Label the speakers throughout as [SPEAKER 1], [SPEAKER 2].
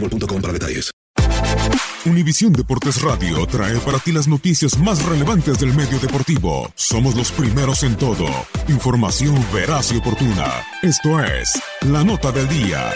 [SPEAKER 1] boostmobile.com.
[SPEAKER 2] Univisión Deportes Radio trae para ti las noticias más relevantes del medio deportivo. Somos los primeros en todo. Información veraz y oportuna. Esto es La Nota del Día.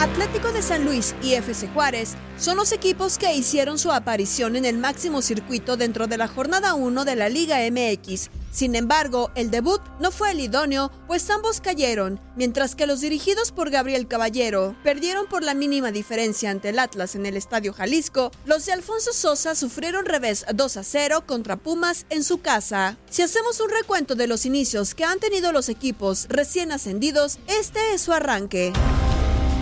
[SPEAKER 3] Atlético de San Luis y FC Juárez son los equipos que hicieron su aparición en el máximo circuito dentro de la jornada 1 de la Liga MX. Sin embargo, el debut no fue el idóneo, pues ambos cayeron, mientras que los dirigidos por Gabriel Caballero perdieron por la mínima diferencia ante el Atlas en el Estadio Jalisco. Los de Alfonso Sosa sufrieron revés 2 a 0 contra Pumas en su casa. Si hacemos un recuento de los inicios que han tenido los equipos recién ascendidos, este es su arranque.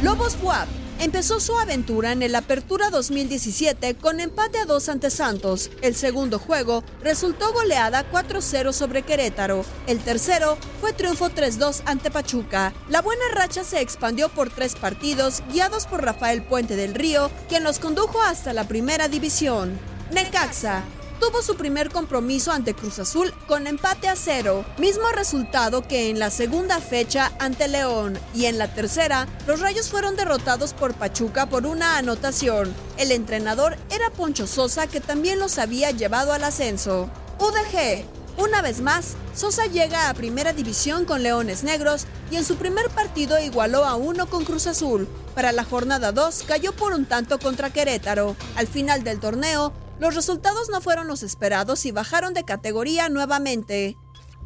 [SPEAKER 3] Lobos WAP empezó su aventura en el Apertura 2017 con empate a 2 ante Santos. El segundo juego resultó goleada 4-0 sobre Querétaro. El tercero fue triunfo 3-2 ante Pachuca. La buena racha se expandió por tres partidos guiados por Rafael Puente del Río, quien los condujo hasta la primera división. Necaxa tuvo su primer compromiso ante Cruz Azul con empate a cero, mismo resultado que en la segunda fecha ante León y en la tercera los Rayos fueron derrotados por Pachuca por una anotación. El entrenador era Poncho Sosa que también los había llevado al ascenso. UDG una vez más, Sosa llega a primera división con Leones Negros y en su primer partido igualó a uno con Cruz Azul. Para la jornada 2 cayó por un tanto contra Querétaro. Al final del torneo, los resultados no fueron los esperados y bajaron de categoría nuevamente.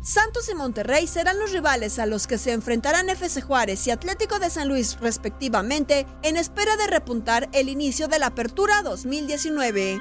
[SPEAKER 3] Santos y Monterrey serán los rivales a los que se enfrentarán FC Juárez y Atlético de San Luis respectivamente en espera de repuntar el inicio de la Apertura 2019.